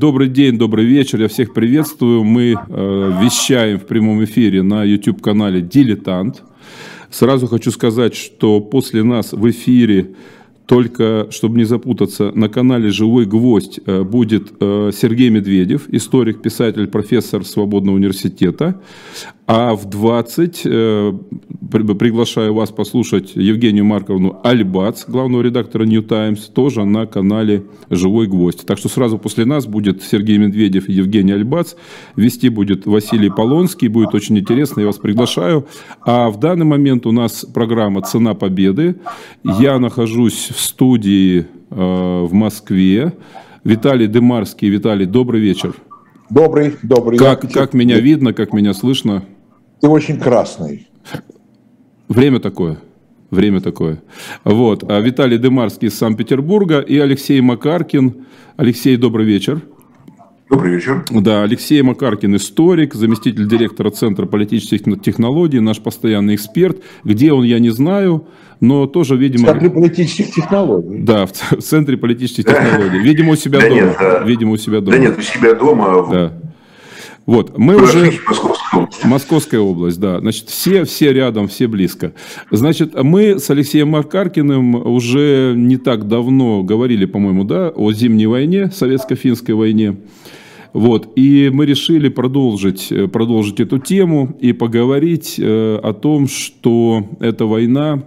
Добрый день, добрый вечер, я всех приветствую. Мы э, вещаем в прямом эфире на YouTube-канале «Дилетант». Сразу хочу сказать, что после нас в эфире только, чтобы не запутаться, на канале «Живой гвоздь» э, будет э, Сергей Медведев, историк, писатель, профессор Свободного университета. А в 20 э, приглашаю вас послушать Евгению Марковну Альбац, главного редактора New Times, тоже на канале «Живой гвоздь». Так что сразу после нас будет Сергей Медведев и Евгений Альбац. Вести будет Василий Полонский. Будет очень интересно, я вас приглашаю. А в данный момент у нас программа «Цена победы». Я нахожусь в студии э, в Москве. Виталий Дымарский. Виталий, добрый вечер. Добрый, добрый. Как, как меня видно, как меня слышно? Ты очень красный. Время такое. Время такое. Вот. А Виталий Дымарский из Санкт-Петербурга и Алексей Макаркин. Алексей, добрый вечер. Добрый вечер. Да, Алексей Макаркин, историк, заместитель директора Центра политических технологий, наш постоянный эксперт. Где он, я не знаю, но тоже, видимо... В Центре политических технологий. Да, в Центре политических технологий. Видимо, у себя да дома. Нет. Видимо, у себя дома. Да нет, у себя дома. Да. Вот, мы уже... Московская область. Московская область, да. Значит, все, все рядом, все близко. Значит, мы с Алексеем Макаркиным уже не так давно говорили, по-моему, да, о Зимней войне, Советско-финской войне. Вот, и мы решили продолжить, продолжить эту тему и поговорить э, о том, что эта война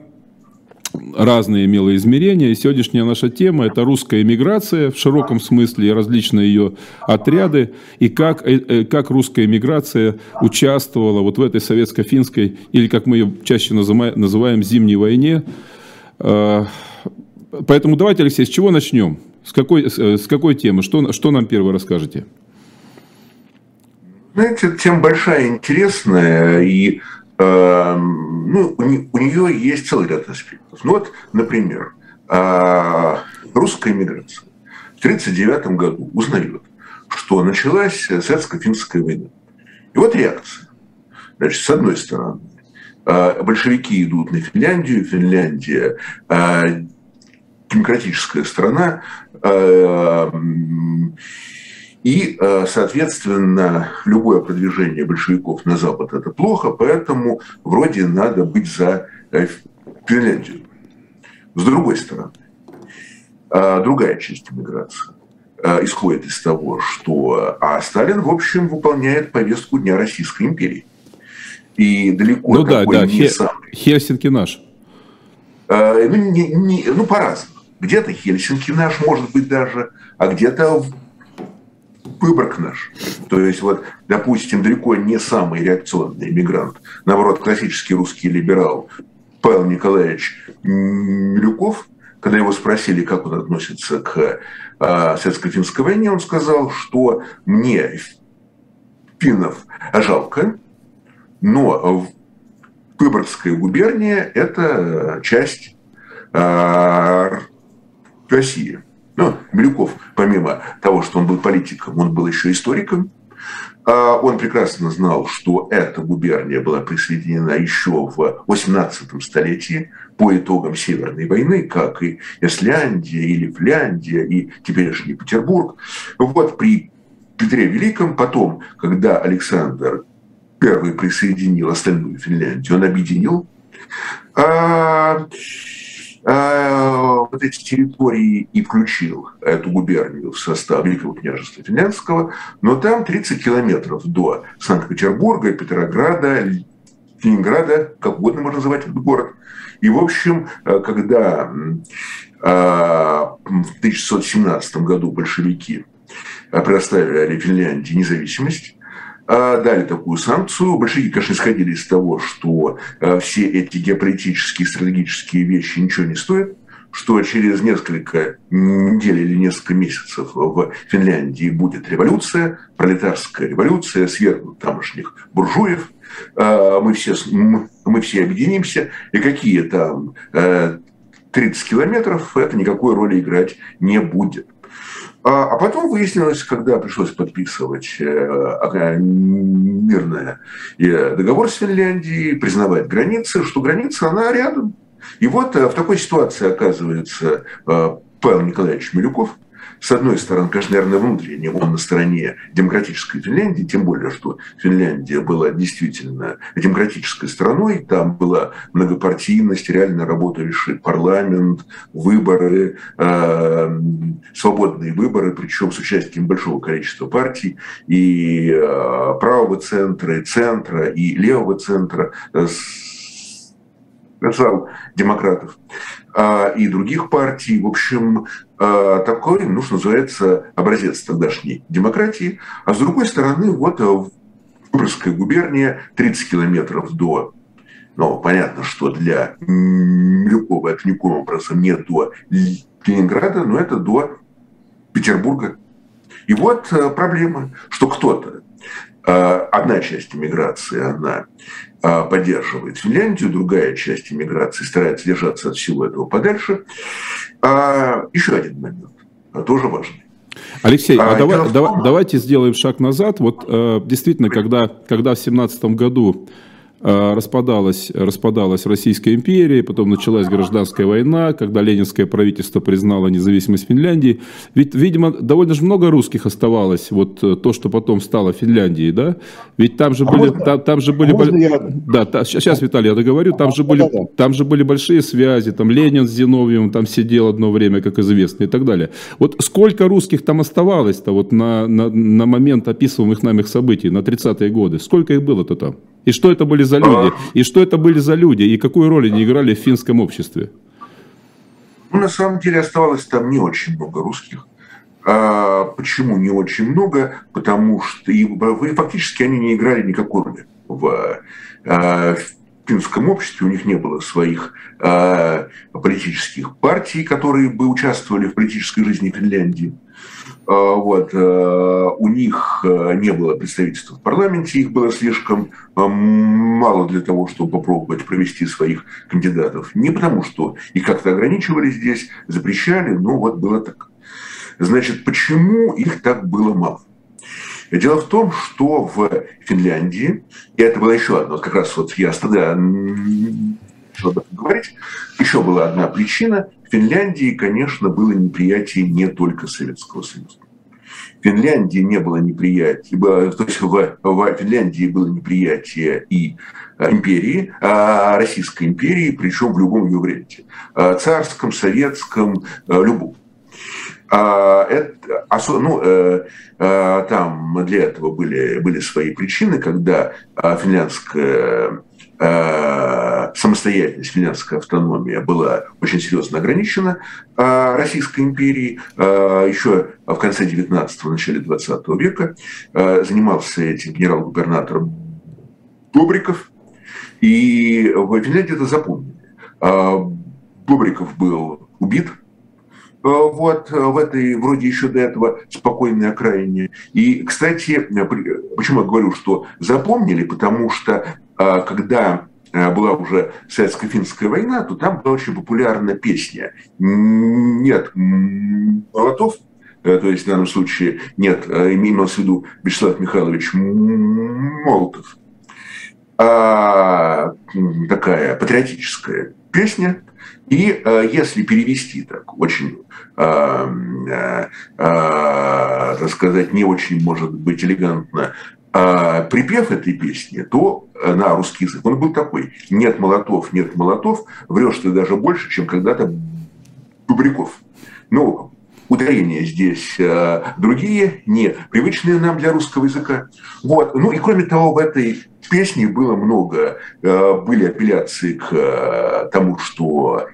разные имела измерения. И сегодняшняя наша тема – это русская эмиграция в широком смысле различные ее отряды, и как, э, э, как русская эмиграция участвовала вот в этой советско-финской, или как мы ее чаще называем, зимней войне. А, поэтому давайте, Алексей, с чего начнем? С какой, с какой темы? Что, что нам первое расскажете? Знаете, тема большая, интересная, и ну, у нее есть целый ряд аспектов. Ну вот, например, а, русская миграция в 1939 году узнает, что началась советско-финская война. И вот реакция. Значит, с одной стороны, а, большевики идут на Финляндию, Финляндия а, демократическая страна, и, э, соответственно, любое продвижение большевиков на Запад – это плохо, поэтому вроде надо быть за э, Финляндию. С другой стороны, э, другая часть иммиграции исходит из того, что а Сталин, в общем, выполняет повестку Дня Российской империи. И далеко ну, да, да. не Хе- самый. Хельсинки наш. Ну, не, не, ну, по-разному. Где-то Хельсинки наш, может быть, даже, а где-то выборок наш. То есть, вот, допустим, далеко не самый реакционный иммигрант, наоборот, классический русский либерал Павел Николаевич Милюков, когда его спросили, как он относится к э, советско-финской войне, он сказал, что мне финнов жалко, но Выборгская губерния – это часть э, России. Ну, Милюков, помимо того, что он был политиком, он был еще историком. А он прекрасно знал, что эта губерния была присоединена еще в 18 столетии по итогам Северной войны, как и Исляндия или Фляндия, и теперешний Петербург. Вот при Петре Великом, потом, когда Александр I присоединил остальную Финляндию, он объединил а, вот эти территории и включил эту губернию в состав Великого княжества Финляндского, но там 30 километров до Санкт-Петербурга, Петрограда, Ленинграда, как угодно можно называть этот город. И, в общем, э, когда э, в 1617 году большевики предоставили Финляндии независимость, дали такую санкцию. Большевики, конечно, исходили из того, что а, все эти геополитические, стратегические вещи ничего не стоят, что через несколько недель или несколько месяцев в Финляндии будет революция, пролетарская революция, свергнут тамошних буржуев, а, мы все, мы все объединимся, и какие там 30 километров, это никакой роли играть не будет. А, а потом выяснилось, когда пришлось подписывать э, мирный э, договор с Финляндией, признавать границы, что граница, она рядом. И вот э, в такой ситуации оказывается Павел Николаевич Милюков, с одной стороны, конечно, наверное, внутренне он на стороне демократической Финляндии, тем более, что Финляндия была действительно демократической страной, там была многопартийность, реально работали парламент, выборы, э, свободные выборы, причем с участием большого количества партий, и э, правого центра, и центра, и левого центра, э, зал демократов э, и других партий. В общем, такой, ну, что называется, образец тогдашней демократии. А с другой стороны, вот в Выборгская губерния, 30 километров до ну, понятно, что для Милюкова это никаким образом не до Ленинграда, но это до Петербурга. И вот проблема, что кто-то, одна часть иммиграции, она а, поддерживает Финляндию, другая часть иммиграции старается держаться от всего этого подальше. А, еще один момент, тоже важный. Алексей, а, а давай, давай, давайте сделаем шаг назад. Вот э, действительно, когда, когда в 2017 году Э, распадалась, распадалась Российская империя, потом началась гражданская война, когда ленинское правительство признало независимость Финляндии. Ведь, видимо, довольно же много русских оставалось, вот э, то, что потом стало Финляндией, да? Ведь там же а были... Можно, там, там же были бо... я... Да, та, сейчас, Виталий, я договорю, там, а, же были, да, да. там же были большие связи, там Ленин с Зиновьевым там сидел одно время, как известно, и так далее. Вот сколько русских там оставалось-то вот на, на, на момент описываемых нами событий, на 30-е годы? Сколько их было-то там? И что это были за люди? А. И что это были за люди? И какую роль они играли в финском обществе? Ну, на самом деле оставалось там не очень много русских. А почему не очень много? Потому что и, фактически они не играли никакой роли в, а, в финском обществе. У них не было своих а, политических партий, которые бы участвовали в политической жизни Финляндии. А, вот. Э, у них э, не было представительства в парламенте, их было слишком э, мало для того, чтобы попробовать провести своих кандидатов. Не потому, что их как-то ограничивали здесь, запрещали, но вот было так. Значит, почему их так было мало? Дело в том, что в Финляндии, и это было еще одно, как раз вот я тогда начал об этом говорить, еще была одна причина. В Финляндии, конечно, было неприятие не только Советского Союза. В Финляндии не было неприятия, то есть в, в Финляндии было неприятие и э, империи, а Российской империи, причем в любом ее варианте. Э, царском, советском, э, любом. А, это, ну, там для этого были, были свои причины, когда финляндская самостоятельность, финляндская автономия была очень серьезно ограничена а, Российской империей. А, еще в конце 19-го, начале 20 века а, занимался этим генерал-губернатор Бобриков. И в Финляндии это запомнили. Бобриков был убит вот в этой, вроде еще до этого, спокойной окраине. И, кстати, почему я говорю, что запомнили, потому что когда Э, была уже советско-финская война, то там была очень популярна песня «Нет молотов», э, то есть в данном случае нет, э, имелось в виду Вячеслав Михайлович Молотов, а, такая патриотическая песня. И если перевести так очень, так сказать, не очень, может быть, элегантно а припев этой песни, то э, на русский язык, он был такой. Нет молотов, нет молотов, врешь ты даже больше, чем когда-то Бубряков. Ну, ударения здесь э, другие, не привычные нам для русского языка. Вот. Ну и кроме того, в этой песне было много, э, были апелляции к э, тому, что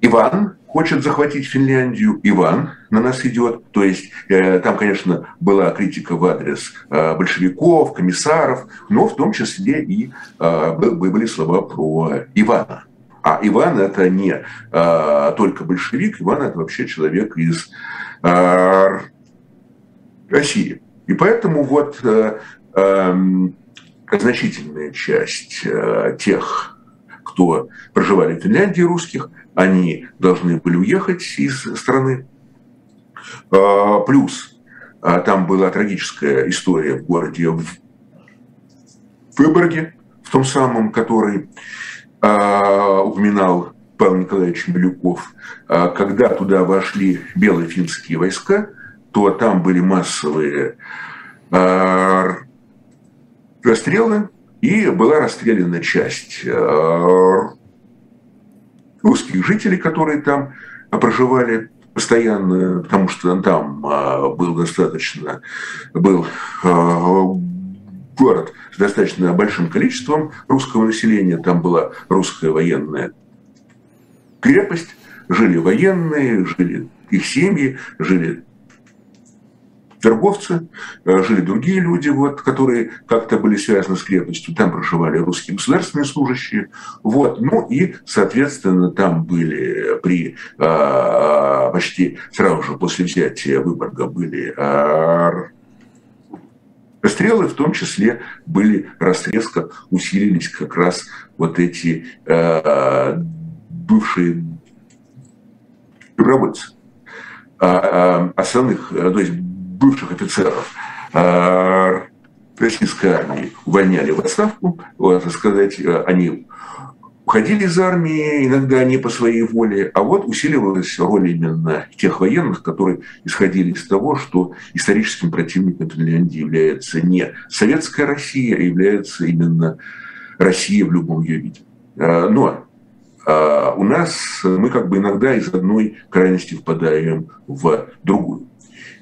Иван хочет захватить Финляндию, Иван на нас идет. То есть э, там, конечно, была критика в адрес э, большевиков, комиссаров, но в том числе и э, были слова про Ивана. А Иван это не э, только большевик, Иван это вообще человек из э, России. И поэтому вот э, э, значительная часть э, тех, кто проживали в Финляндии русских – они должны были уехать из страны. А, плюс а, там была трагическая история в городе в Выборге, в том самом, который упоминал Павел Николаевич Милюков, а когда туда вошли белофинские войска, то там были массовые а, расстрелы, и была расстреляна часть а, русских жителей, которые там проживали постоянно, потому что там был достаточно, был город с достаточно большим количеством русского населения, там была русская военная крепость, жили военные, жили их семьи, жили торговцы, э, жили другие люди, вот, которые как-то были связаны с крепостью. Там проживали русские государственные служащие. Вот. Ну и, соответственно, там были при а, почти сразу же после взятия Выборга были расстрелы, в том числе были расстрелка, усилились как раз вот эти а, бывшие добровольцы, а, а, основных, э, то есть бывших офицеров а, российской армии увольняли в отставку, вот, сказать, э, они уходили из армии, иногда не по своей воле, а вот усиливалась роль именно тех военных, которые исходили из того, что историческим противником Финляндии является не советская Россия, а является именно Россия в любом ее виде. Но а у нас мы как бы иногда из одной крайности впадаем в другую.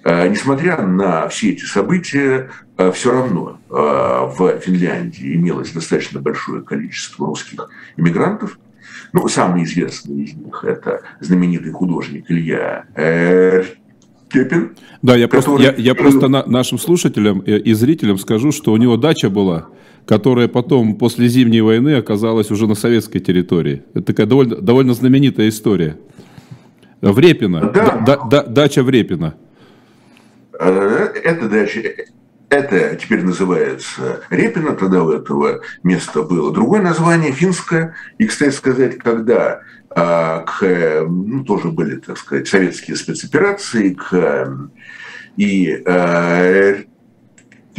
А, несмотря на все эти события, а, все равно в Финляндии имелось достаточно большое количество русских иммигрантов. Ну, самый известный из них – это знаменитый художник Илья Кепин. Да, я который... просто, я, я просто на, нашим слушателям и зрителям скажу, что у него дача была которая потом после Зимней войны оказалась уже на советской территории. Это такая довольно, довольно знаменитая история. Врепино, да. да, да, дача Врепино. Э, это дача, это теперь называется Репино, тогда у этого места было другое название, финское. И, кстати сказать, когда а, к, ну, тоже были, так сказать, советские спецоперации, к, и а,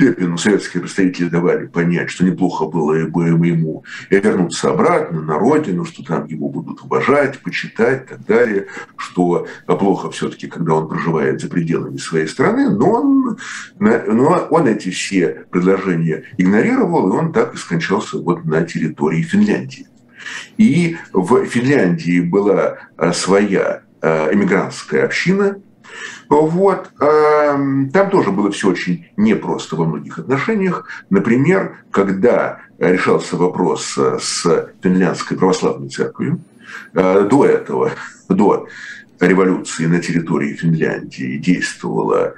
Пепину советские представители давали понять, что неплохо было бы ему вернуться обратно на родину, что там его будут уважать, почитать и так далее, что плохо все-таки, когда он проживает за пределами своей страны, но он, но он эти все предложения игнорировал, и он так и скончался вот на территории Финляндии. И в Финляндии была а, своя а, эмигрантская община – вот. Эм, там тоже было все очень непросто во многих отношениях. Например, когда решался вопрос э, с финляндской православной церковью, э, до этого, до революции на территории Финляндии действовала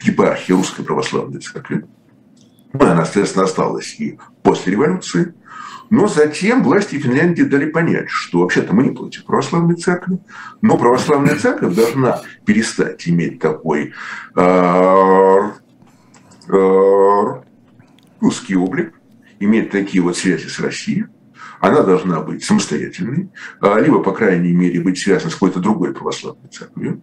епархия Русской Православной Церкви. Она, соответственно, осталась и после революции. Но затем власти Финляндии дали понять, что вообще-то мы не против православной церкви, но православная церковь должна перестать иметь такой э, э, русский облик, иметь такие вот связи с Россией, она должна быть самостоятельной, а, либо, по крайней мере, быть связана с какой-то другой православной церковью.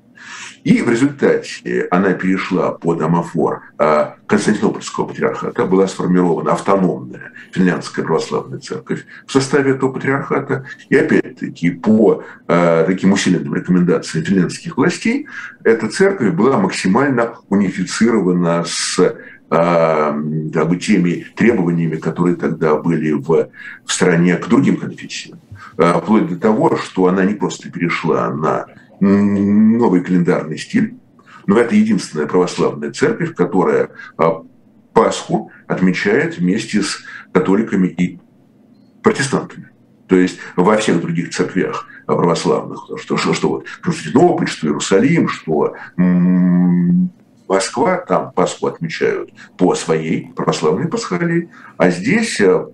И в результате она перешла под амофор а, Константинопольского патриархата, была сформирована автономная финляндская православная церковь в составе этого патриархата. И опять-таки по а, таким усиленным рекомендациям финляндских властей эта церковь была максимально унифицирована с как бы, теми требованиями, которые тогда были в, в стране к другим конфессиям. А, вплоть до того, что она не просто перешла на новый календарный стиль, но это единственная православная церковь, которая а, Пасху отмечает вместе с католиками и протестантами. То есть во всех других церквях православных, что, что, что вот Константинополь, что Иерусалим, что Москва, там Пасху отмечают по своей православной пасхалии, а здесь э,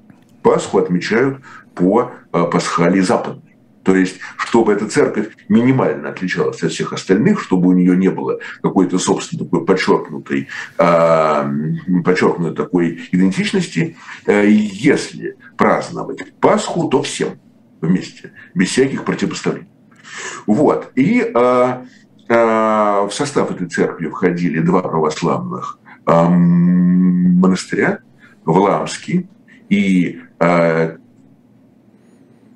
Пасху отмечают по э, пасхалии западной. То есть, чтобы эта церковь минимально отличалась от всех остальных, чтобы у нее не было какой-то, собственно, такой подчеркнутой, э, подчеркнутой такой идентичности, если праздновать Пасху, то всем вместе, без всяких противопоставлений. Вот. И а, в состав этой церкви входили два православных а, монастыря, Вламский и а,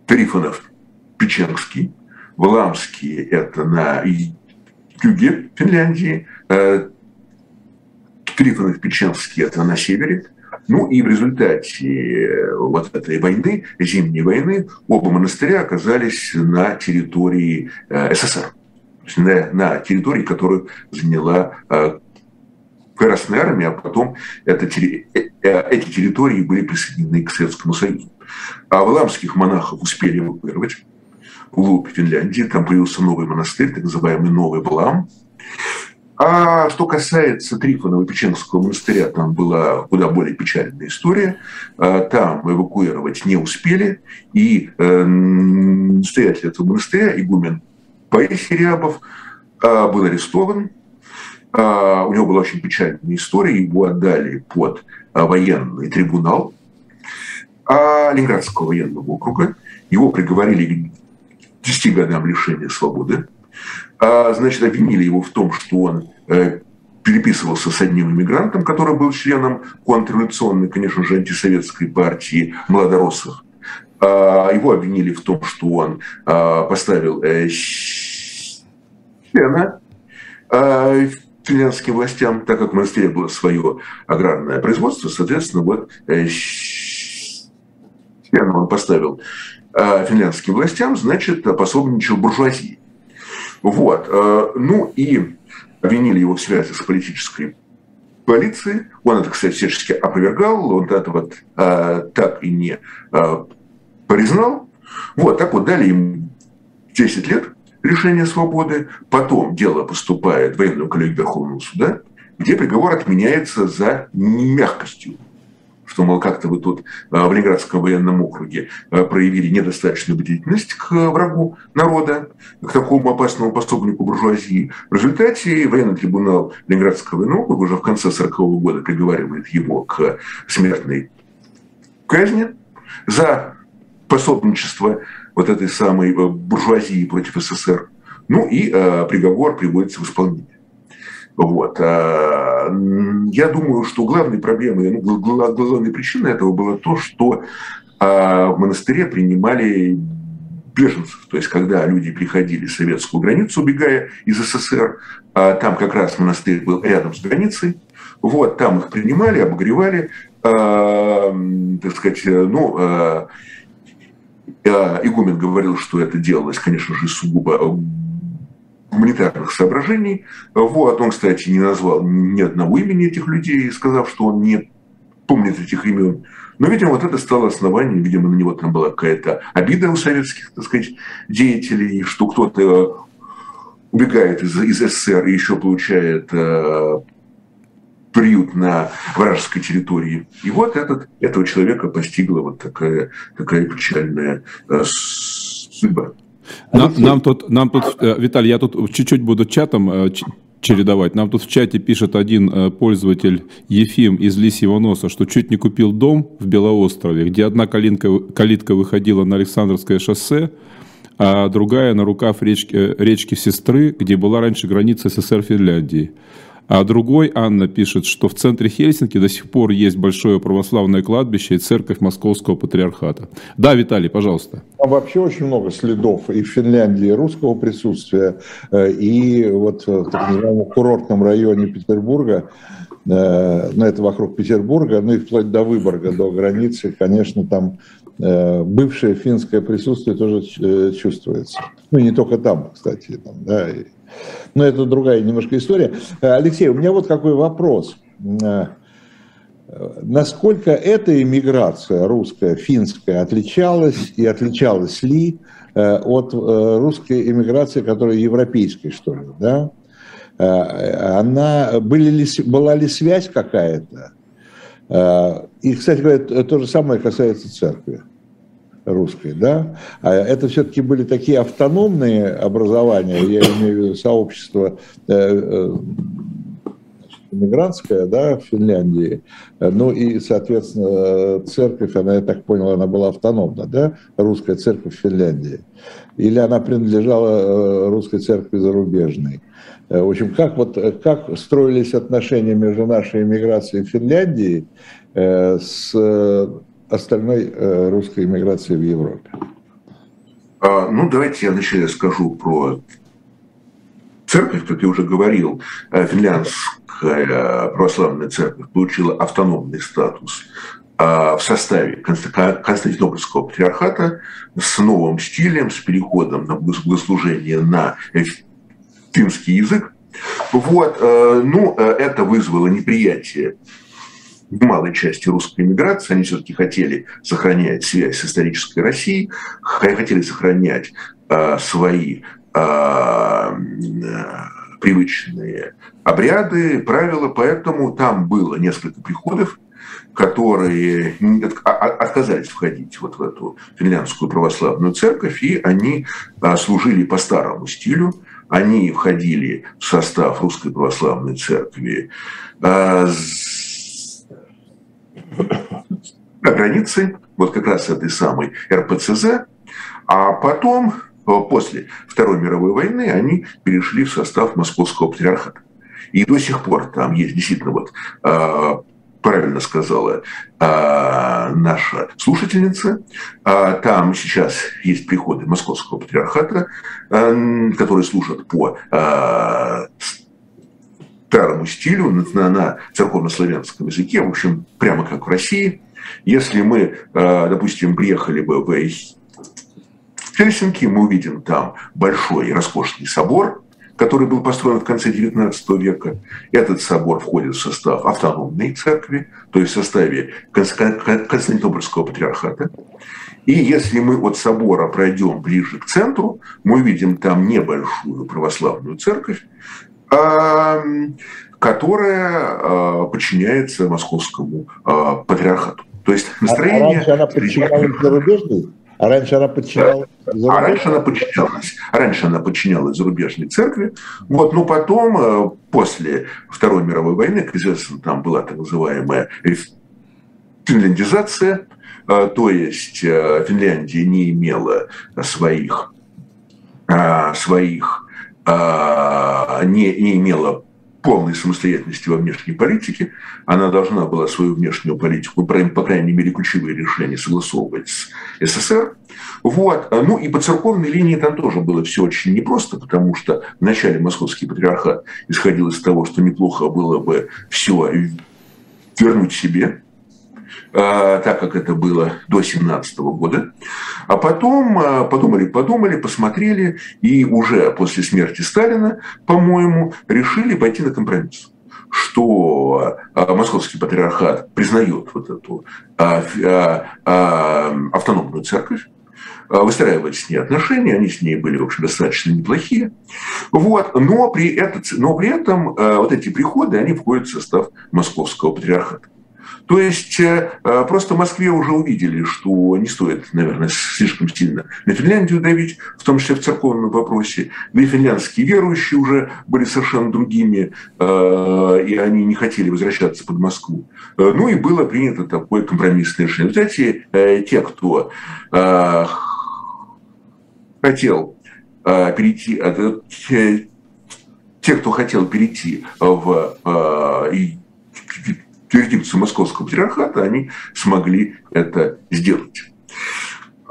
Трифонов Печенский, Валамский – это на юге Финляндии, Трифонов Печенский – это на севере, ну и в результате вот этой войны, зимней войны, оба монастыря оказались на территории СССР, на, на территории, которую заняла Красная Армия, а потом это, эти территории были присоединены к Советскому Союзу. А валамских монахов успели эвакуировать вглубь Финляндии. Там появился новый монастырь, так называемый Новый Балам. А что касается Трифонова Печенского монастыря, там была куда более печальная история. А, там эвакуировать не успели, и э, настоятель этого монастыря, игумен Паисий Рябов, а, был арестован. А, у него была очень печальная история, его отдали под военный трибунал Ленинградского военного округа. Его приговорили к 10 годам лишения свободы. А, значит, обвинили его в том, что он э, переписывался с одним иммигрантом, который был членом контрреволюционной, конечно же, антисоветской партии молодороссов. А, его обвинили в том, что он а, поставил э, члена финляндским властям, так как в монастыре было свое аграрное производство, соответственно, вот члена он поставил финляндским властям, значит, пособничал буржуазии. Вот. Э, ну и обвинили его в связи с политической полицией. Он это, кстати, всячески опровергал, он вот а, так и не а, признал. Вот, так вот дали ему 10 лет лишения свободы. Потом дело поступает в военную коллегию Верховного суда, где приговор отменяется за мягкостью что, мол, как-то вы тут а, в Ленинградском военном округе а, проявили недостаточную бдительность к врагу народа, к такому опасному пособнику буржуазии. В результате военный трибунал Ленинградского военного округа уже в конце 40-го года приговаривает его к смертной казни за пособничество вот этой самой э, буржуазии против СССР. Ну и э, приговор приводится в исполнение. Вот. А, я думаю, что главной проблемой, ну, главной причиной этого было то, что а, в монастыре принимали беженцев. То есть, когда люди приходили в советскую границу, убегая из СССР, там как раз монастырь был рядом с границей, вот, там их принимали, обогревали, так сказать, ну, игумен говорил, что это делалось, конечно же, сугубо гуманитарных соображений. Вот. Он, кстати, не назвал ни одного имени этих людей, сказав, что он не помнит этих имен. Но, видимо, вот это стало основанием, видимо, на него там была какая-то обида у советских, так сказать, деятелей, что кто-то убегает из, из СССР и еще получает э, приют на вражеской территории. И вот этот, этого человека постигла вот такая, такая печальная э, судьба. Нам, нам тут, нам тут, э, Виталий, я тут чуть-чуть буду чатом э, чередовать. Нам тут в чате пишет один э, пользователь Ефим из Лисьего носа, что чуть не купил дом в Белоострове, где одна калинка, калитка выходила на Александровское шоссе, а другая на рукав речки, речки Сестры, где была раньше граница СССР Финляндии. А другой, Анна, пишет, что в центре Хельсинки до сих пор есть большое православное кладбище и церковь Московского патриархата. Да, Виталий, пожалуйста. Там вообще очень много следов и в Финляндии русского присутствия, э, и вот в так называемом курортном районе Петербурга, э, ну это вокруг Петербурга, ну и вплоть до Выборга, до границы, конечно, там э, бывшее финское присутствие тоже чувствуется. Ну, не только там, кстати, там, да, но это другая немножко история. Э, Алексей, у меня вот какой вопрос. Э, насколько эта иммиграция русская, финская отличалась и отличалась ли э, от русской иммиграции, которая европейской, что ли, да? Она, были ли, была ли связь какая-то? И, кстати говоря, то же самое касается церкви русской, да, а это все-таки были такие автономные образования, я имею в виду сообщество э, э, иммигрантская, да, в Финляндии, ну и, соответственно, церковь, она, я так понял, она была автономна, да, русская церковь в Финляндии, или она принадлежала э, русской церкви зарубежной. В общем, как, вот, как строились отношения между нашей иммиграцией в Финляндии с остальной э, русской иммиграции в Европе. А, ну, давайте я вначале скажу про церковь, как я уже говорил, э, финляндская православная церковь получила автономный статус а, в составе Константинопольского патриархата с новым стилем, с переходом на богослужение на финский язык. Вот, э, ну, это вызвало неприятие малой части русской эмиграции. Они все-таки хотели сохранять связь с исторической Россией, хотели сохранять э, свои привычные обряды, правила, поэтому там было несколько приходов, которые а, а, отказались входить вот в эту финляндскую православную церковь, и они служили по старому стилю, они входили в состав Русской Православной Церкви а, на границе, вот как раз этой самой РПЦЗ, а потом, после Второй мировой войны, они перешли в состав Московского патриархата. И до сих пор там есть действительно вот а, правильно сказала а, наша слушательница. Там сейчас есть приходы Московского патриархата, которые служат по старому стилю на, на церковно-славянском языке, в общем, прямо как в России. Если мы, а, допустим, приехали бы в Хельсинки, мы увидим там большой роскошный собор, который был построен в конце XIX века. Этот собор входит в состав автономной церкви, то есть в составе Константинопольского патриархата. И если мы от собора пройдем ближе к центру, мы увидим там небольшую православную церковь, которая а, подчиняется московскому а, патриархату. То есть настроение... А раньше она подчинялась зарубежной? А раньше она подчинялась? Да. А раньше она подчинялась. Раньше она подчинялась зарубежной церкви. Вот, но потом, э, после Второй мировой войны, как известно, там была так называемая финляндизация, э, то есть э, Финляндия не имела своих, своих не, не имела полной самостоятельности во внешней политике. Она должна была свою внешнюю политику, по крайней мере, ключевые решения согласовывать с СССР. Вот. Ну и по церковной линии там тоже было все очень непросто, потому что вначале московский патриархат исходил из того, что неплохо было бы все вернуть себе, а, так как это было до 17 года. А потом а, подумали, подумали, посмотрели, и уже после смерти Сталина, по-моему, решили пойти на компромисс что а, московский патриархат признает вот эту автономную церковь, выстраивать с ней отношения, они с ней были, в общем, достаточно неплохие. Вот. Но, при этом, но при этом вот эти приходы, они входят в состав московского патриархата. То есть э, э, просто в Москве уже увидели, что не стоит, наверное, слишком сильно на Финляндию давить, в том числе в церковном вопросе. Да и финляндские верующие уже были совершенно другими, э, и они не хотели возвращаться под Москву. Ну и было принято такое компромиссное решение. Вот эти те, кто хотел перейти, те, кто хотел перейти в юрисдикцию Московского патриархата, они смогли это сделать.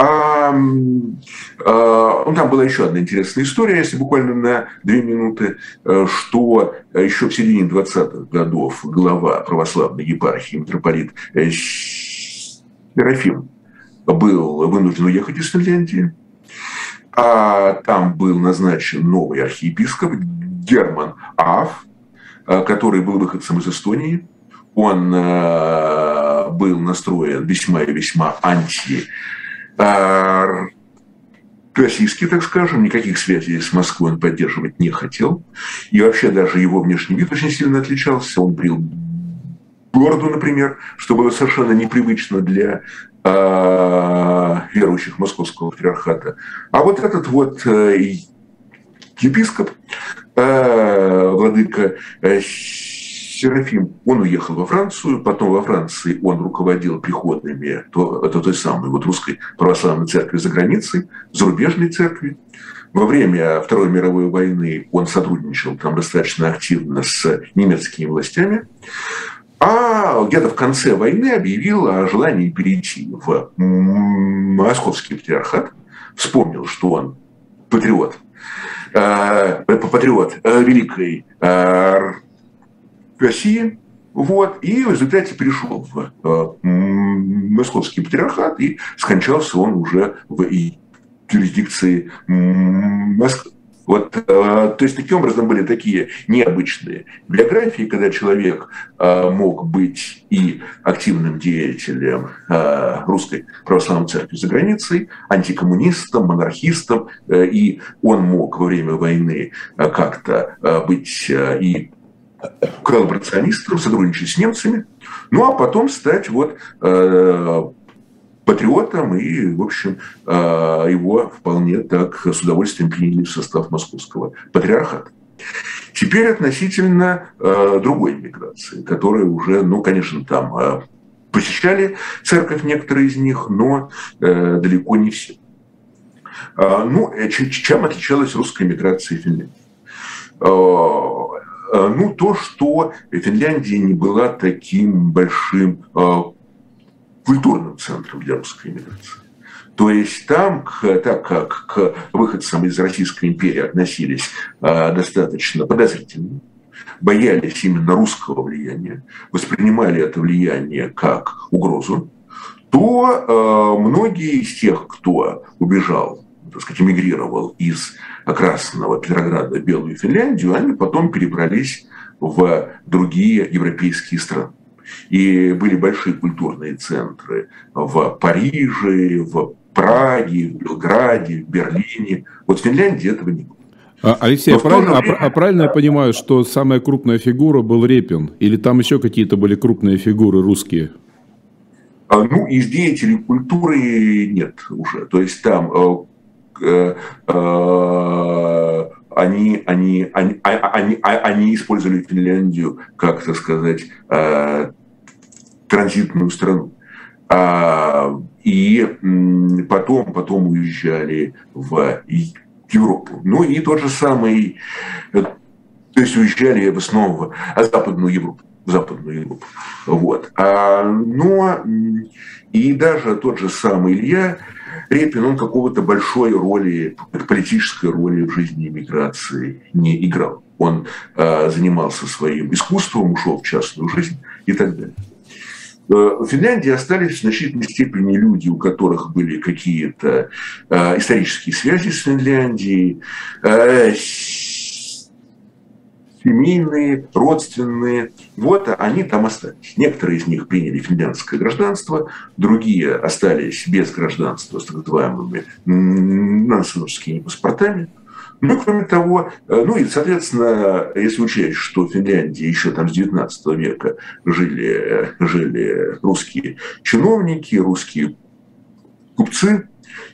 А, а, ну, там была еще одна интересная история, если буквально на две минуты, э, что еще в середине 20-х годов глава православной епархии митрополит э, Серафим был вынужден уехать из Финляндии. А там был назначен новый архиепископ Герман Аф, э, который был выходцем из Эстонии он э, был настроен весьма и весьма анти э, российский, так скажем, никаких связей с Москвой он поддерживать не хотел. И вообще даже его внешний вид очень сильно отличался. Он брил бороду, например, что было совершенно непривычно для э, верующих московского патриархата. А вот этот вот э, епископ, э, владыка э, Серафим, он уехал во Францию, потом во Франции он руководил приходами то, это той самой вот русской православной церкви за границей, зарубежной церкви. Во время Второй мировой войны он сотрудничал там достаточно активно с немецкими властями. А где-то в конце войны объявил о желании перейти в московский патриархат, вспомнил, что он патриот, патриот великой России, вот, и в результате пришел в московский патриархат, и скончался он уже в юрисдикции Москвы. Вот, э, то есть таким образом были такие необычные биографии, когда человек э, мог быть и активным деятелем э, русской православной церкви за границей, антикоммунистом, монархистом, и он мог во время войны как-то быть и коллаборационистом, сотрудничать с немцами, ну а потом стать вот патриотом, и, в общем, а, его вполне так с удовольствием приняли в состав московского патриархата. Теперь относительно а, другой миграции, которая уже, ну, конечно, там а, посещали церковь некоторые из них, но э, далеко не все. Ну, э, чем отличалась русская миграция Финляндии? Ну, то, что Финляндия не была таким большим культурным центром для русской иммиграции. То есть там, так как к выходцам из Российской империи относились а, достаточно подозрительно, боялись именно русского влияния, воспринимали это влияние как угрозу, то многие из тех, кто убежал, так сказать, эмигрировал из Красного Петрограда в Белую Финляндию, они потом перебрались в другие европейские страны. И были большие культурные центры в Париже, в Праге, в Белграде, в Берлине. Вот в Финляндии этого не было. А, Алексей, а правильно, время... а, а правильно я понимаю, что самая крупная фигура был Репин? Или там еще какие-то были крупные фигуры русские? А, ну, из деятелей культуры нет уже. То есть там э, они, они, они, они, они использовали Финляндию как, так сказать, э, транзитную страну. А, и потом, потом уезжали в Европу. Ну и тот же самый, э, то есть уезжали в основном в Западную Европу. Западную Европу. Вот. А, но и даже тот же самый Илья Репин, он какого-то большой роли, политической роли в жизни иммиграции не играл. Он э, занимался своим искусством, ушел в частную жизнь и так далее. Э, в Финляндии остались в значительной степени люди, у которых были какие-то э, исторические связи с Финляндией, э, семейные, родственные. Вот они там остались. Некоторые из них приняли финляндское гражданство, другие остались без гражданства с так называемыми нансеновскими паспортами. Ну, кроме того, э, ну и, соответственно, если учесть, что в Финляндии еще там с 19 века жили, э, жили русские чиновники, русские купцы,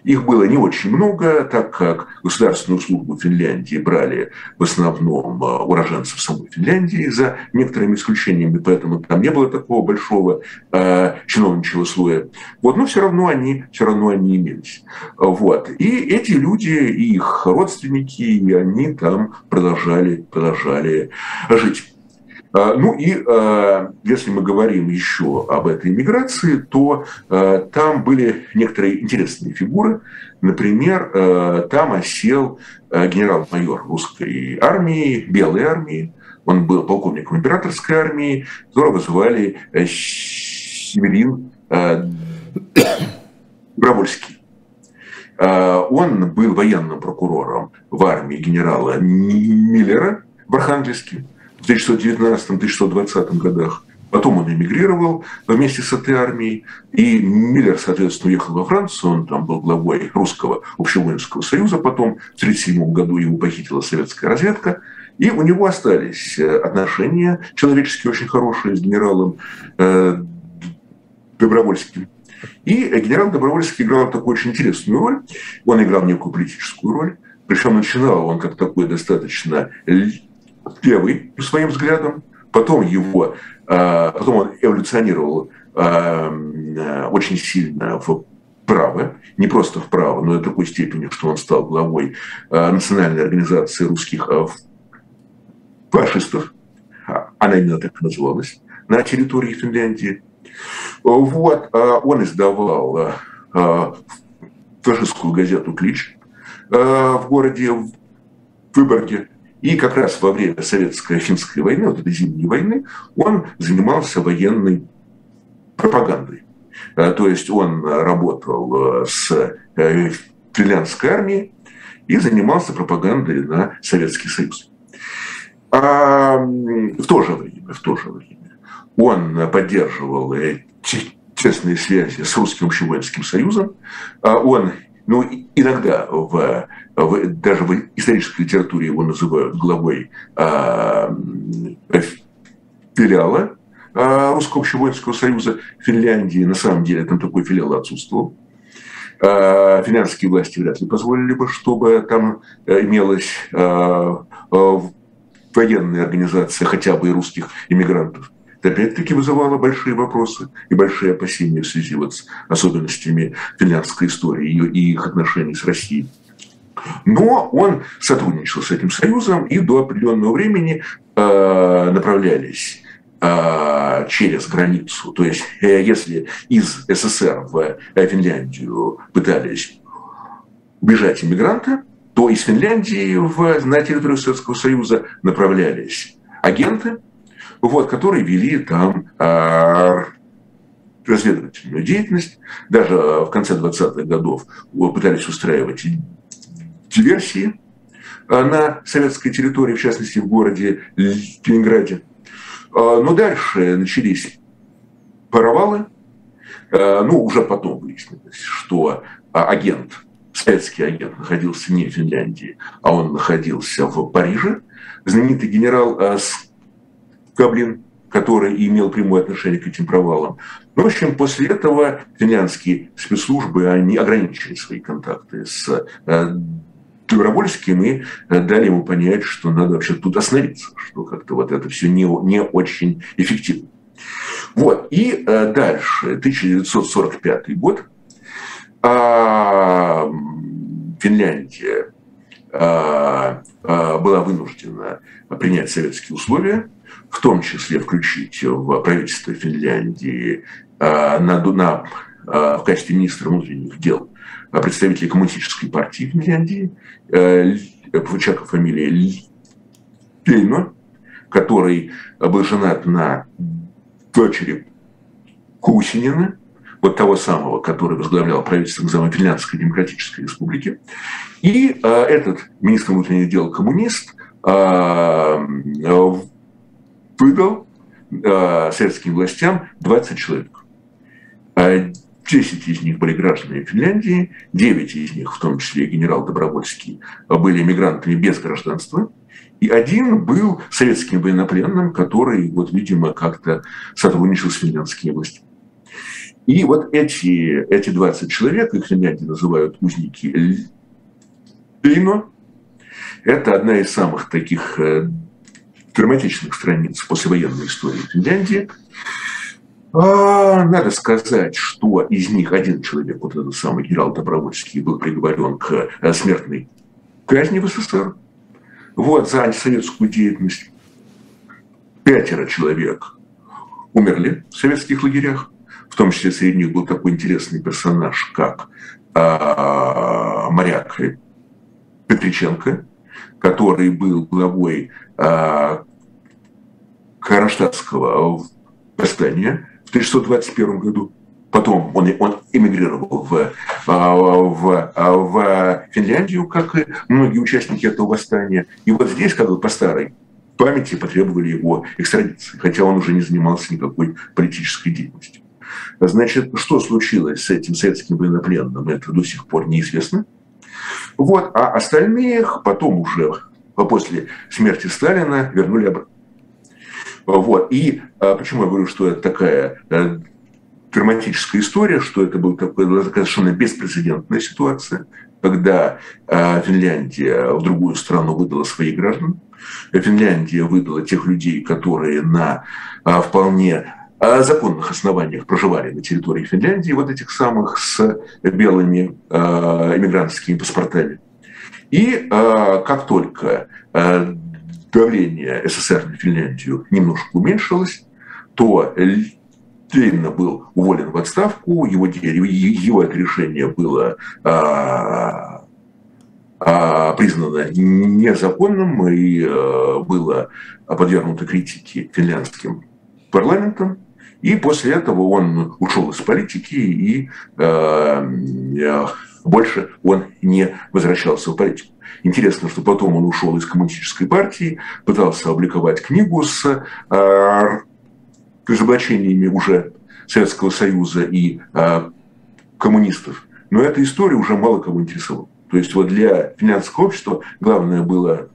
их было не очень много, так как государственную службу Финляндии брали в основном э, уроженцев самой Финляндии, за некоторыми исключениями, поэтому там не было такого большого э, чиновничьего слоя. Вот, но все равно они, все равно они имелись. Вот. И эти люди, и их родственники, и они там продолжали, продолжали жить. А, ну и а, если мы говорим еще об этой миграции, то а, там были некоторые интересные фигуры. Например, там осел генерал-майор русской армии, белой армии, он был полковником императорской армии, которого звали э, Северин Добровольский. Он был военным прокурором в армии генерала Миллера в Архангельске в 1919-1920 годах. Потом он эмигрировал вместе с этой армией. И Миллер, соответственно, уехал во Францию. Он там был главой русского общевоинского союза. Потом в 1937 году его похитила советская разведка. И у него остались э, отношения человеческие очень хорошие с генералом э, Добровольским. И генерал Добровольский играл такую очень интересную роль. Он играл некую политическую роль. Причем начинал он как такой достаточно левый своим взглядам, потом его, а, потом он эволюционировал а, а, очень сильно в право, не просто вправо, но до такой степени, что он стал главой национальной организации русских фашистов, она именно так называлась, на территории Финляндии. Вот, он издавал фашистскую газету «Клич» в городе Выборге. И как раз во время советско-финской войны, вот этой зимней войны, он занимался военной пропагандой. То есть он работал с финляндской армией и занимался пропагандой на Советский Союз. А в то же время, в то же время он поддерживал тесные связи с Русским общевоинским союзом. А он ну, иногда в, даже в исторической литературе его называют главой а, филиала а, Русского общевоинского союза Финляндии. На самом деле там такой филиал отсутствовал. А, финляндские власти вряд ли позволили бы, чтобы там э, имелась военная организация хотя бы и русских иммигрантов. Это опять-таки вызывало большие вопросы и большие опасения в связи вот с особенностями финляндской истории и их отношений с Россией. Но он сотрудничал с этим союзом, и до определенного времени э, направлялись а, через границу. То есть, э, если из СССР в э, Финляндию пытались убежать иммигранты, то из Финляндии в, на территорию Советского Союза направлялись агенты, вот, которые вели там разведывательную деятельность. Даже в конце 20-х годов пытались устраивать диверсии а, на советской территории, в частности в городе Ленинграде. А, но дальше начались провалы. А, ну, уже потом выяснилось, что агент, советский агент находился не в Финляндии, а он находился в Париже. Знаменитый генерал а, Скаблин, который имел прямое отношение к этим провалам. Ну, в общем, после этого финляндские спецслужбы, они ограничили свои контакты с Добровольским и э, дали ему понять, что надо вообще тут остановиться, что как-то вот это все не, не очень эффективно. Вот, и э, дальше, 1945 год, а, Финляндия а, а, была вынуждена принять советские условия, в том числе включить в правительство Финляндии на, на, в качестве министра внутренних дел представителей коммунистической партии Финляндии, э, человека фамилия Лейно, который был женат на дочери Кусинина, вот того самого, который возглавлял правительство экзамен Финляндской Демократической Республики. И э, этот министр внутренних дел коммунист э, выдал э, советским властям 20 человек. 10 из них были гражданами Финляндии, 9 из них, в том числе генерал Добровольский, были мигрантами без гражданства, и один был советским военнопленным, который, вот, видимо, как-то сотрудничал с финляндскими властями. И вот эти, эти 20 человек, их Финляндии называют узники Лино, это одна из самых таких э, драматичных страниц послевоенной истории Финляндии – а, надо сказать, что из них один человек, вот этот самый генерал Добровольский, был приговорен к э, смертной казни в СССР вот, за антисоветскую деятельность. Пятеро человек умерли в советских лагерях. В том числе среди них был такой интересный персонаж, как а, моряк Петриченко, который был главой а, Кронштадтского восстания 1621 году. Потом он, он эмигрировал в, а, в, а, в Финляндию, как и многие участники этого восстания. И вот здесь, как бы по старой памяти, потребовали его экстрадиции, хотя он уже не занимался никакой политической деятельностью. Значит, что случилось с этим советским военнопленным, это до сих пор неизвестно. Вот, а остальных потом уже после смерти Сталина вернули обратно. Вот. И а, почему я говорю, что это такая э, драматическая история, что это была такая совершенно беспрецедентная ситуация, когда а, Финляндия в другую страну выдала своих граждан. Финляндия выдала тех людей, которые на а, вполне законных основаниях проживали на территории Финляндии, вот этих самых с белыми иммигрантскими паспортами. И как только давление СССР на Финляндию немножко уменьшилось, то Ленина был уволен в отставку, его, его это решение было а, а, признано незаконным и а, было подвергнуто критике финляндским парламентом. И после этого он ушел из политики и э, больше он не возвращался в политику. Интересно, что потом он ушел из коммунистической партии, пытался опубликовать книгу с э, разоблачениями уже Советского Союза и э, коммунистов. Но эта история уже мало кого интересовала. То есть вот для финансового общества главное было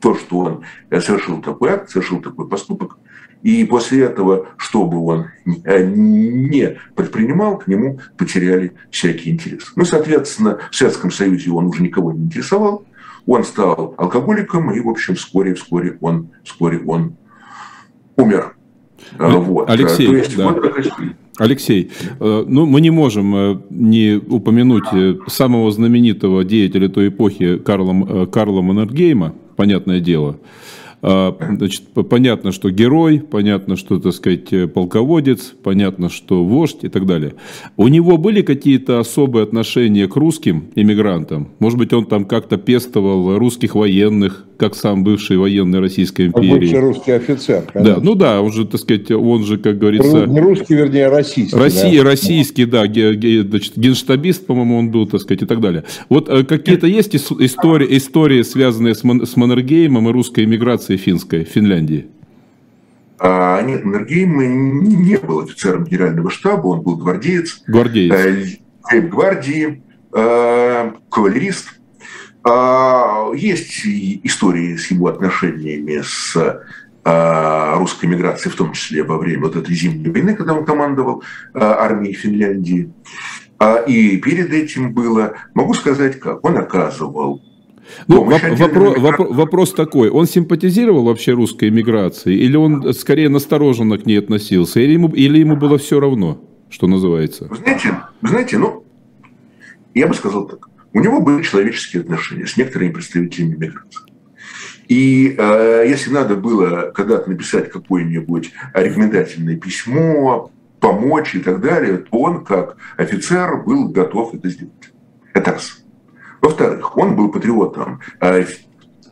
то, что он совершил такой акт, совершил такой поступок, и после этого, что бы он не предпринимал, к нему потеряли всякий интерес. Ну, соответственно, в Советском Союзе он уже никого не интересовал, он стал алкоголиком, и, в общем, вскоре, вскоре он, вскоре он умер. Вот. Алексей, То есть, да. вот Алексей, э, ну мы не можем э, не упомянуть э, самого знаменитого деятеля той эпохи Карла, Карла Маннергейма, понятное дело. А, значит, понятно, что герой, понятно, что, так сказать, полководец, понятно, что вождь и так далее. У него были какие-то особые отношения к русским иммигрантам? Может быть, он там как-то пестовал русских военных, как сам бывший военный Российской империи. Бывший русский офицер. Конечно. Да, ну да, он же, так сказать, он же, как говорится... Не русский, вернее, российский. Россия, да? российский, да, значит, генштабист, по-моему, он был, так сказать, и так далее. Вот э, какие-то есть истории, истории связанные с, Мон, с Маннергеймом и русской эмиграцией финской, в Финляндии? А, нет, Маннергейм не был офицером генерального штаба, он был гвардеец. Гвардеец. Э, гвардии, э, кавалерист есть истории с его отношениями с а, русской миграцией, в том числе во время вот этой зимней войны, когда он командовал а, армией Финляндии. И перед этим было, могу сказать как, он оказывал ну, вопрос, вопрос, вопрос такой, он симпатизировал вообще русской эмиграции, или он скорее настороженно к ней относился, или ему, или ему было все равно, что называется? Вы знаете, вы знаете, ну, я бы сказал так. У него были человеческие отношения с некоторыми представителями миграции. И э, если надо было когда-то написать какое-нибудь рекомендательное письмо, помочь и так далее, то он, как офицер, был готов это сделать. Это раз. Во-вторых, он был патриотом э,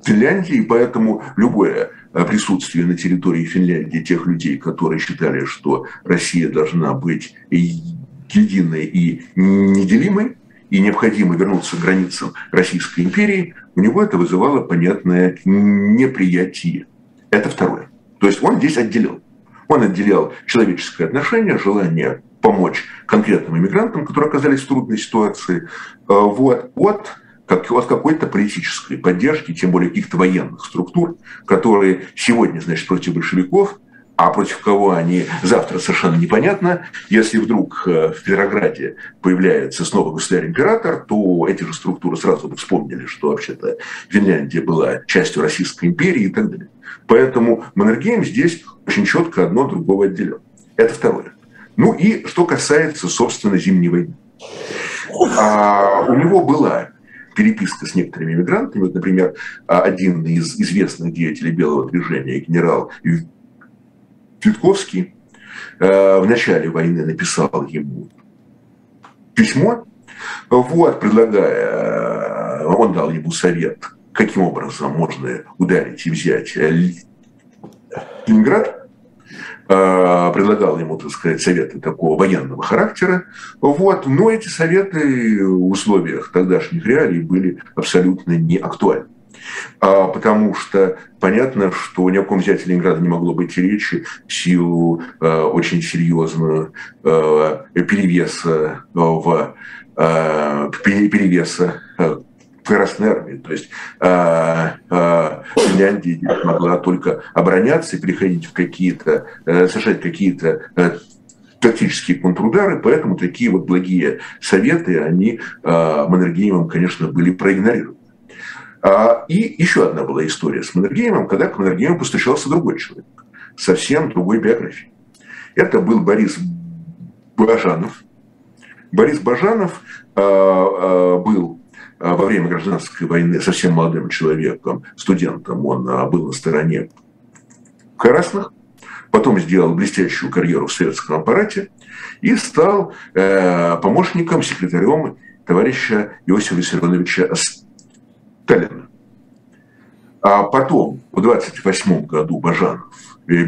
Финляндии, поэтому любое э, присутствие на территории Финляндии тех людей, которые считали, что Россия должна быть единой и неделимой, и необходимо вернуться к границам Российской империи, у него это вызывало понятное неприятие. Это второе. То есть он здесь отделил. Он отделял человеческое отношение, желание помочь конкретным иммигрантам, которые оказались в трудной ситуации, э, вот, от, как, от какой-то политической поддержки, тем более каких-то военных структур, которые сегодня, значит, против большевиков – а против кого они завтра совершенно непонятно. Если вдруг э, в Петрограде появляется снова государь-император, то эти же структуры сразу бы вспомнили, что вообще-то Финляндия была частью Российской империи и так далее. Поэтому Маннергейм здесь очень четко одно другого отделен. Это второе. Ну и что касается, собственно, Зимней войны. А, у него была переписка с некоторыми иммигрантами. Вот, например, один из известных деятелей белого движения, генерал Цветковский э, в начале войны написал ему письмо, вот, предлагая, э, он дал ему совет, каким образом можно ударить и взять Ленинград, э, предлагал ему, так сказать, советы такого военного характера. Вот. Но эти советы в условиях тогдашних реалий были абсолютно не актуальны. А, потому что понятно, что ни о ком взятии Ленинграда не могло быть речи в силу а, очень серьезного а, перевеса в перевеса Красной армии. То есть Финляндия могла только обороняться и переходить в какие-то, совершать какие-то тактические контрудары, поэтому такие вот благие советы, они Маннергеймом, конечно, были проигнорированы. А, и еще одна была история с Маннергеймом, когда к Маннергейму постучался другой человек, совсем другой биографии. Это был Борис Бажанов. Борис Бажанов а, а, был во время гражданской войны совсем молодым человеком, студентом. Он был на стороне красных. потом сделал блестящую карьеру в советском аппарате и стал э, помощником, секретарем товарища Иосифа Виссарионовича Сталина. А потом, в 28 году Бажанов э,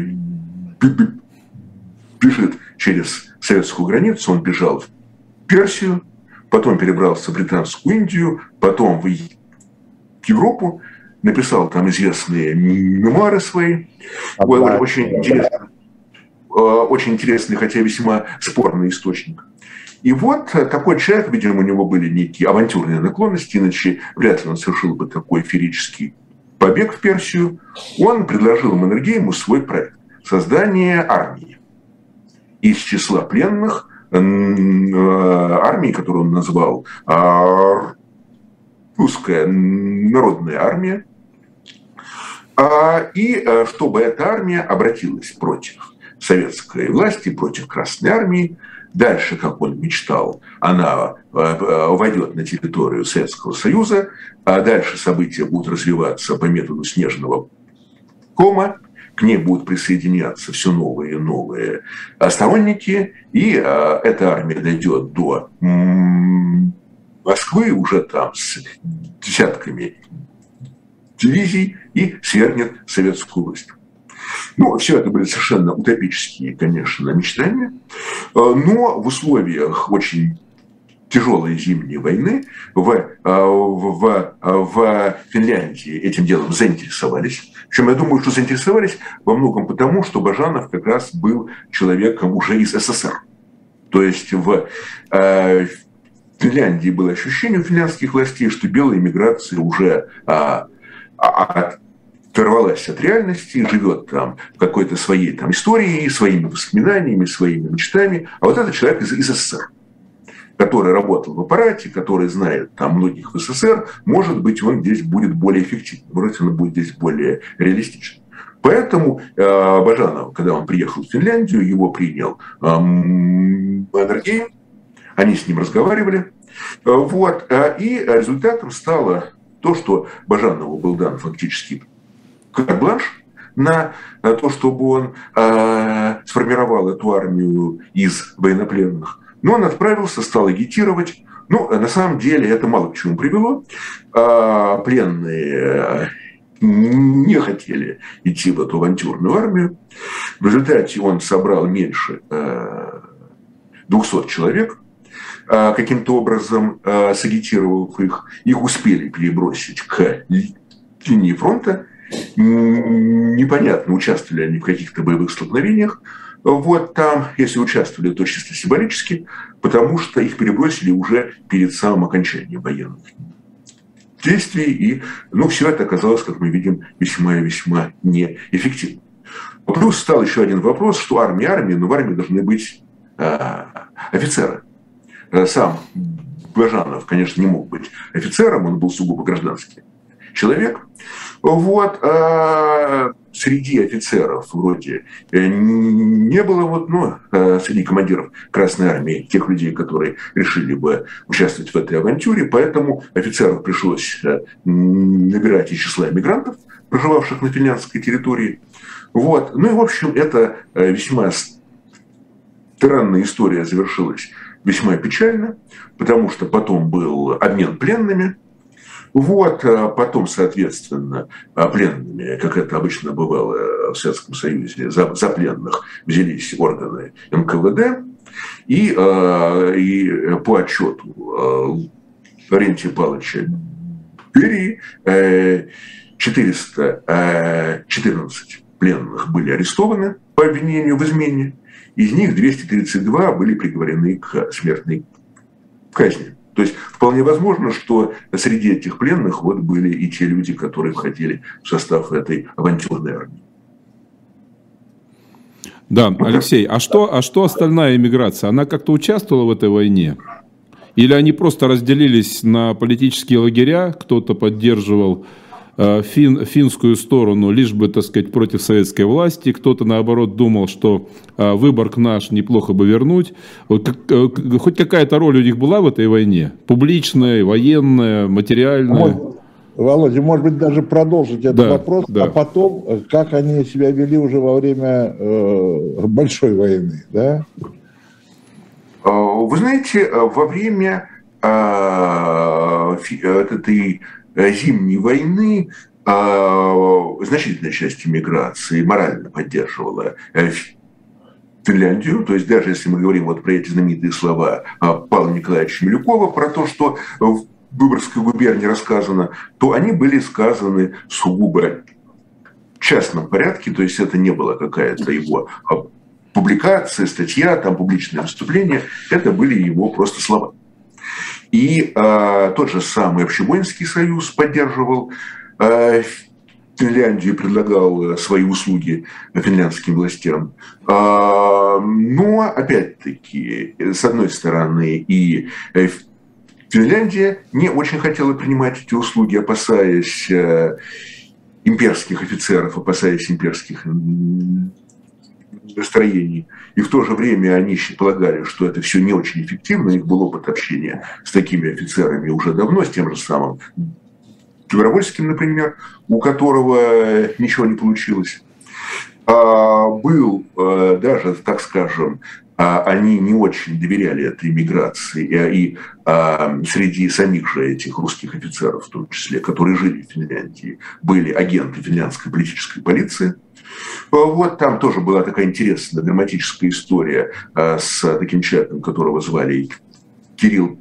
бежит через советскую границу, он бежал в Персию, потом перебрался в Британскую Индию, потом в Европу, написал там известные мемуары свои. А да, очень да, интересно. Очень интересный, хотя весьма спорный источник. И вот такой человек, видимо, у него были некие авантюрные наклонности, иначе вряд ли он совершил бы такой эфирический побег в Персию. Он предложил Маннергейму свой проект – создание армии из числа пленных э, армии, которую он назвал а, русская народная армия, а, и э, чтобы эта армия обратилась против советской власти, против Красной армии. Дальше, как он мечтал, она э, э, войдет на территорию Советского Союза, а дальше события будут развиваться по методу снежного кома, к ней будут присоединяться все новые и новые сторонники, и эта армия дойдет до Москвы уже там с десятками дивизий и свергнет советскую власть. Ну, все это были совершенно утопические, конечно, мечтания, э, но в условиях очень тяжелой зимней войны в, э, в, в Финляндии этим делом заинтересовались. Причем я думаю, что заинтересовались во многом потому, что Бажанов как раз был человеком уже из СССР. То есть в, э, в Финляндии было ощущение у финляндских властей, что белая иммиграция уже а, а, оторвалась от реальности, живет там в какой-то своей там истории, своими воспоминаниями, своими мечтами. А вот этот человек из, из СССР, который работал в аппарате, который знает там многих в СССР, может быть, он здесь будет более эффективным, может быть, он будет здесь более реалистичным. Поэтому э, Бажанов, когда он приехал в Финляндию, его принял э, Маннергейм, они с ним разговаривали. Вот, э, и результатом стало то, что Бажанову был дан фактически карт-бланш на то, чтобы он э, сформировал эту армию из военнопленных. Но он отправился, стал агитировать. Ну, на самом деле это мало к чему привело. Э, пленные не хотели идти в эту авантюрную армию. В результате он собрал меньше э, 200 человек – а, каким-то образом а, сагитировав их, их успели перебросить к линии фронта. Непонятно, участвовали они в каких-то боевых столкновениях. Вот там, если участвовали, то чисто символически, потому что их перебросили уже перед самым окончанием военных действий. И ну, все это оказалось, как мы видим, весьма и весьма неэффективным. Плюс стал еще один вопрос, что армия армии, но в армии должны быть э, офицеры. Сам Бажанов, конечно, не мог быть офицером, он был сугубо гражданский человек. Вот, а среди офицеров вроде э, не было вот, ну, среди командиров Красной Армии тех людей, которые решили бы участвовать в этой авантюре, поэтому офицеров пришлось набирать из числа иммигрантов, проживавших на финляндской территории. Вот. Ну и, в общем, это весьма странная история завершилась весьма печально, потому что потом был обмен пленными. Вот, а потом, соответственно, пленными, как это обычно бывало в Советском Союзе, за, за пленных взялись органы НКВД. И, и по отчету Лаврентия Павловича Берии 414 пленных были арестованы по обвинению в измене. Из них 232 были приговорены к смертной казни. То есть вполне возможно, что среди этих пленных вот были и те люди, которые входили в состав этой авантюрной армии. Да, Алексей, а что, а что остальная иммиграция? Она как-то участвовала в этой войне? Или они просто разделились на политические лагеря, кто-то поддерживал фин, финскую сторону, лишь бы, так сказать, против советской власти. Кто-то, наоборот, думал, что э, Выборг наш неплохо бы вернуть. Э, хоть какая-то роль у них была в этой войне? Публичная, военная, материальная? Володя, может быть, даже продолжить этот да, вопрос, да. а потом, как они себя вели уже во время э, большой войны, да? Вы знаете, во время э, этой зимней войны значительная часть иммиграции морально поддерживала Финляндию, то есть даже если мы говорим вот про эти знаменитые слова Павла Николаевича Милюкова, про то, что в Выборгской губернии рассказано, то они были сказаны сугубо частном порядке, то есть это не было какая-то его публикация, статья, там публичное выступление, это были его просто слова. И э, тот же самый Общевоинский союз поддерживал э, Финляндию предлагал свои услуги финляндским властям. А, но, опять-таки, с одной стороны, и э, Финляндия не очень хотела принимать эти услуги, опасаясь э, имперских офицеров, опасаясь имперских настроений. И в то же время они полагали, что это все не очень эффективно. У них был опыт общения с такими офицерами уже давно, с тем же самым Добровольским, например, у которого ничего не получилось. А, был э, даже, так скажем, они не очень доверяли этой миграции, и а, среди самих же этих русских офицеров, в том числе, которые жили в Финляндии, были агенты финляндской политической полиции. Вот там тоже была такая интересная драматическая история с таким человеком, которого звали Кирилл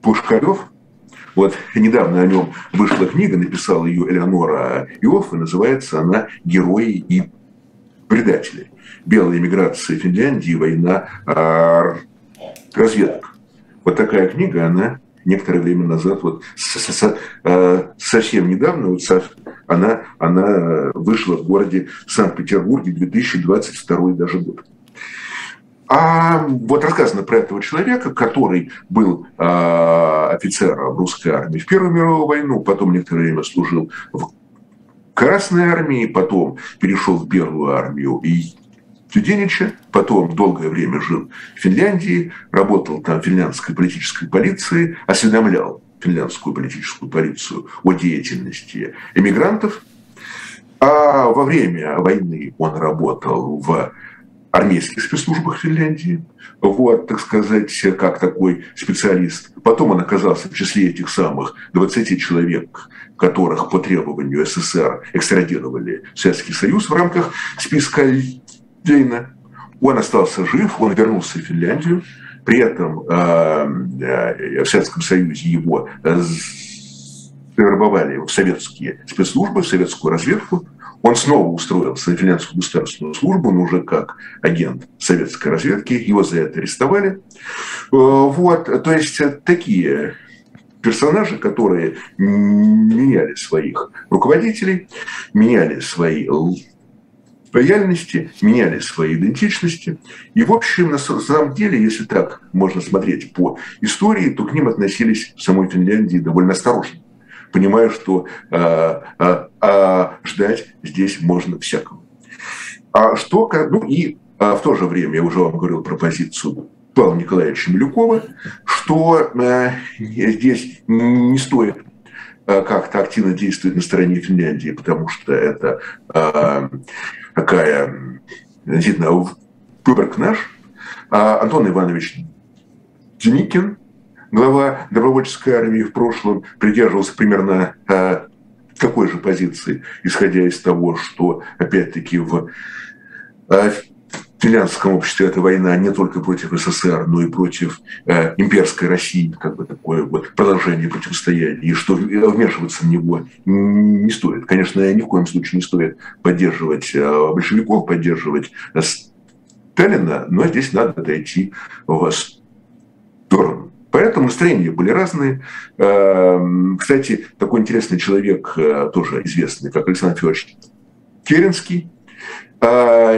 Пушкарев – вот недавно о нем вышла книга, написала ее Элеонора Иофф, и называется она «Герои и предатели. Белая миграция Финляндии, война а, разведок». Вот такая книга, она некоторое время назад, вот а, совсем недавно, вот она, она вышла в городе Санкт-Петербурге 2022 даже год. А вот рассказано про этого человека, который был э, офицером русской армии в Первую мировую войну, потом некоторое время служил в Красной армии, потом перешел в Белую армию и Тюденича, потом долгое время жил в Финляндии, работал там в финляндской политической полиции, осведомлял финляндскую политическую полицию о деятельности эмигрантов. А во время войны он работал в армейских спецслужбах Финляндии, вот, так сказать, как такой специалист. Потом он оказался в числе этих самых 20 человек, которых по требованию СССР экстрадировали в Советский Союз в рамках списка Дейна. Он остался жив, он вернулся в Финляндию, при этом э, э, в Советском Союзе его вербовали в советские спецслужбы, в советскую разведку, он снова устроился на финляндскую государственную службу, но уже как агент советской разведки. Его за это арестовали. Э, вот, то есть такие персонажи, которые меняли своих руководителей, меняли свои лояльности, меняли свои идентичности. И, в общем, на самом деле, если так можно смотреть по истории, то к ним относились в самой Финляндии довольно осторожно понимая, что э, э, э, ждать здесь можно всякого. А что, ну и э, в то же время, я уже вам говорил про позицию Павла Николаевича Милюкова, что э, здесь не стоит э, как-то активно действовать на стороне Финляндии, потому что это э, такая, действительно, выборг наш. А Антон Иванович Деникин, глава добровольческой армии в прошлом придерживался примерно э, такой же позиции, исходя из того, что, опять-таки, в э, финляндском обществе эта война не только против СССР, но и против э, имперской России, как бы такое вот продолжение противостояния, и что вмешиваться в него не стоит. Конечно, ни в коем случае не стоит поддерживать э, большевиков, поддерживать э, но здесь надо дойти в сторону. Поэтому настроения были разные. Эм, кстати, такой интересный человек, э, тоже известный, как Александр Федорович Керенский, э,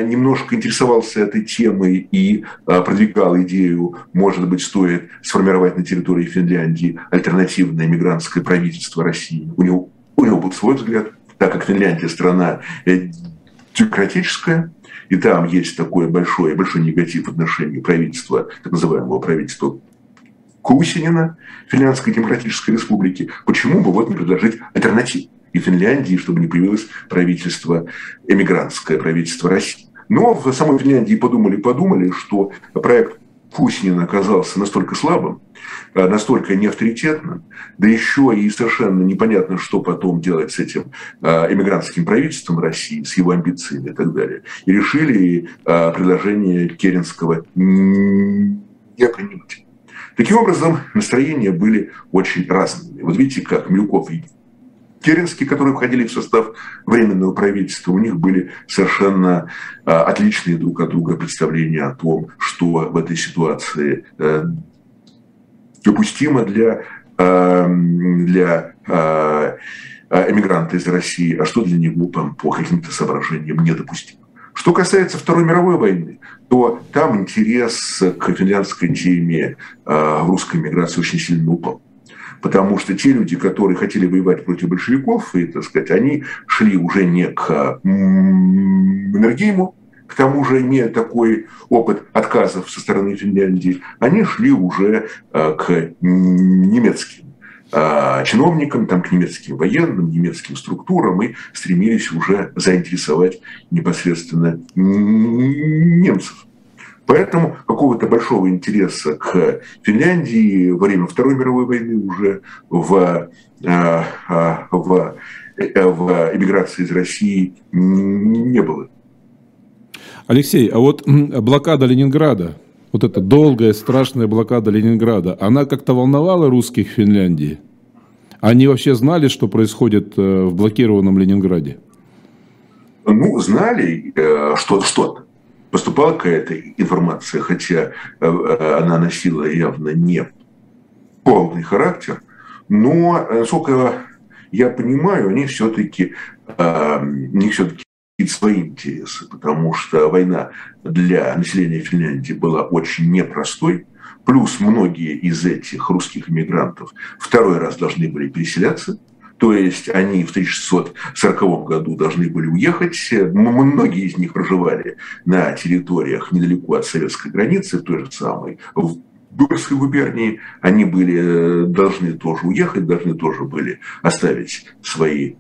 немножко интересовался этой темой и э, продвигал идею, может быть, стоит сформировать на территории Финляндии альтернативное мигрантское правительство России. У него, у него был свой взгляд, так как Финляндия страна демократическая, и там есть такой большой, большой негатив в отношении правительства, так называемого правительства Кусинина Финляндской Демократической Республики, почему бы вот не предложить альтернативу и Финляндии, чтобы не появилось правительство эмигрантское, правительство России. Но в самой Финляндии подумали-подумали, что проект Кусинин оказался настолько слабым, э, настолько неавторитетным, да еще и совершенно непонятно, что потом делать с этим э, эмигрантским правительством России, с его амбициями и так далее. И решили э, предложение Керенского не принимать. Таким образом, настроения были очень разными. Вот видите, как Милюков и Керенский, которые входили в состав Временного правительства, у них были совершенно а, отличные друг от друга представления о том, что в этой ситуации э, допустимо для, а, для а, эмигранта из России, а что для него там, по каким-то соображениям недопустимо. Что касается Второй мировой войны, то там интерес к финляндской теме в русской миграции очень сильно упал потому что те люди, которые хотели воевать против большевиков, и, так сказать, они шли уже не к Энергейму, к тому же не такой опыт отказов со стороны Финляндии, они шли уже а, к немецким а, чиновникам, там, к немецким военным, немецким структурам и стремились уже заинтересовать непосредственно немцев. Поэтому какого-то большого интереса к Финляндии во время Второй мировой войны уже в, э, э, в, э, в эмиграции из России не было. Алексей, а вот блокада Ленинграда, вот эта долгая, страшная блокада Ленинграда, она как-то волновала русских в Финляндии? Они вообще знали, что происходит в блокированном Ленинграде? Ну, знали что, что-то поступала какая-то информация, хотя э, она носила явно не полный характер, но, насколько я понимаю, они все-таки, э, у них все-таки свои интересы, потому что война для населения Финляндии была очень непростой, плюс многие из этих русских иммигрантов второй раз должны были переселяться – то есть они в 1640 году должны были уехать. Многие из них проживали на территориях недалеко от советской границы, той же самой в Выборгской губернии, они были, э, должны тоже уехать, должны тоже были оставить свои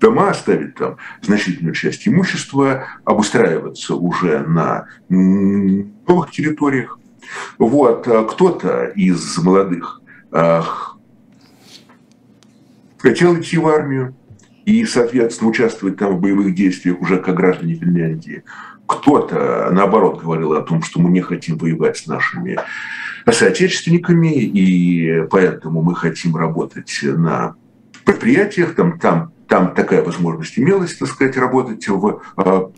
дома, оставить там значительную часть имущества, обустраиваться уже на новых территориях. Вот, а кто-то из молодых хотел идти в армию и, соответственно, участвовать там в боевых действиях уже как граждане Финляндии. Кто-то, наоборот, говорил о том, что мы не хотим воевать с нашими соотечественниками, и поэтому мы хотим работать на предприятиях, там, там, там такая возможность имелась, так сказать, работать в а,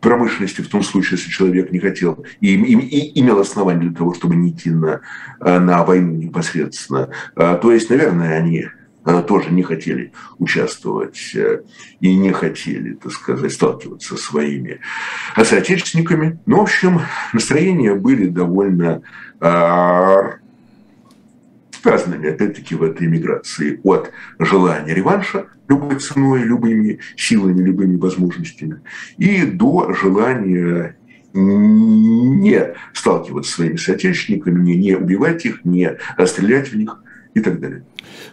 промышленности в том случае, если человек не хотел и, и, и имел основания для того, чтобы не идти на, на войну непосредственно. А, то есть, наверное, они тоже не хотели участвовать э, и не хотели, так сказать, сталкиваться со своими соотечественниками. Ну, в общем, настроения были довольно а, разными, опять-таки, в этой миграции. От желания реванша любой ценой, любыми силами, любыми возможностями, и до желания не сталкиваться со своими соотечественниками, не, не убивать их, не стрелять в них и так далее.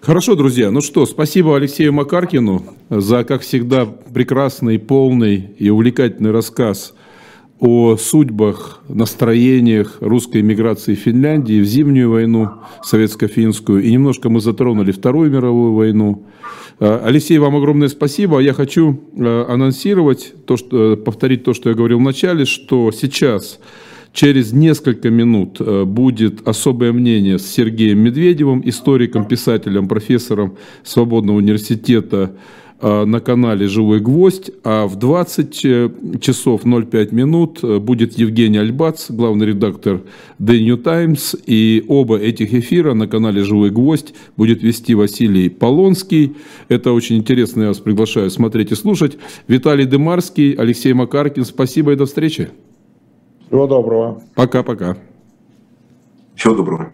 Хорошо, друзья. Ну что, спасибо Алексею Макаркину за, как всегда, прекрасный, полный и увлекательный рассказ о судьбах, настроениях русской миграции в Финляндии в зимнюю войну советско-финскую. И немножко мы затронули Вторую мировую войну. А, Алексей, вам огромное спасибо. Я хочу а, анонсировать, то, что, повторить то, что я говорил в начале, что сейчас Через несколько минут э, будет особое мнение с Сергеем Медведевым, историком, писателем, профессором Свободного университета э, на канале «Живой гвоздь», а в 20 э, часов 05 минут будет Евгений Альбац, главный редактор The New Times, и оба этих эфира на канале «Живой гвоздь» будет вести Василий Полонский. Это очень интересно, я вас приглашаю смотреть и слушать. Виталий Дымарский, Алексей Макаркин, спасибо и до встречи. Всего доброго. Пока-пока. Всего доброго.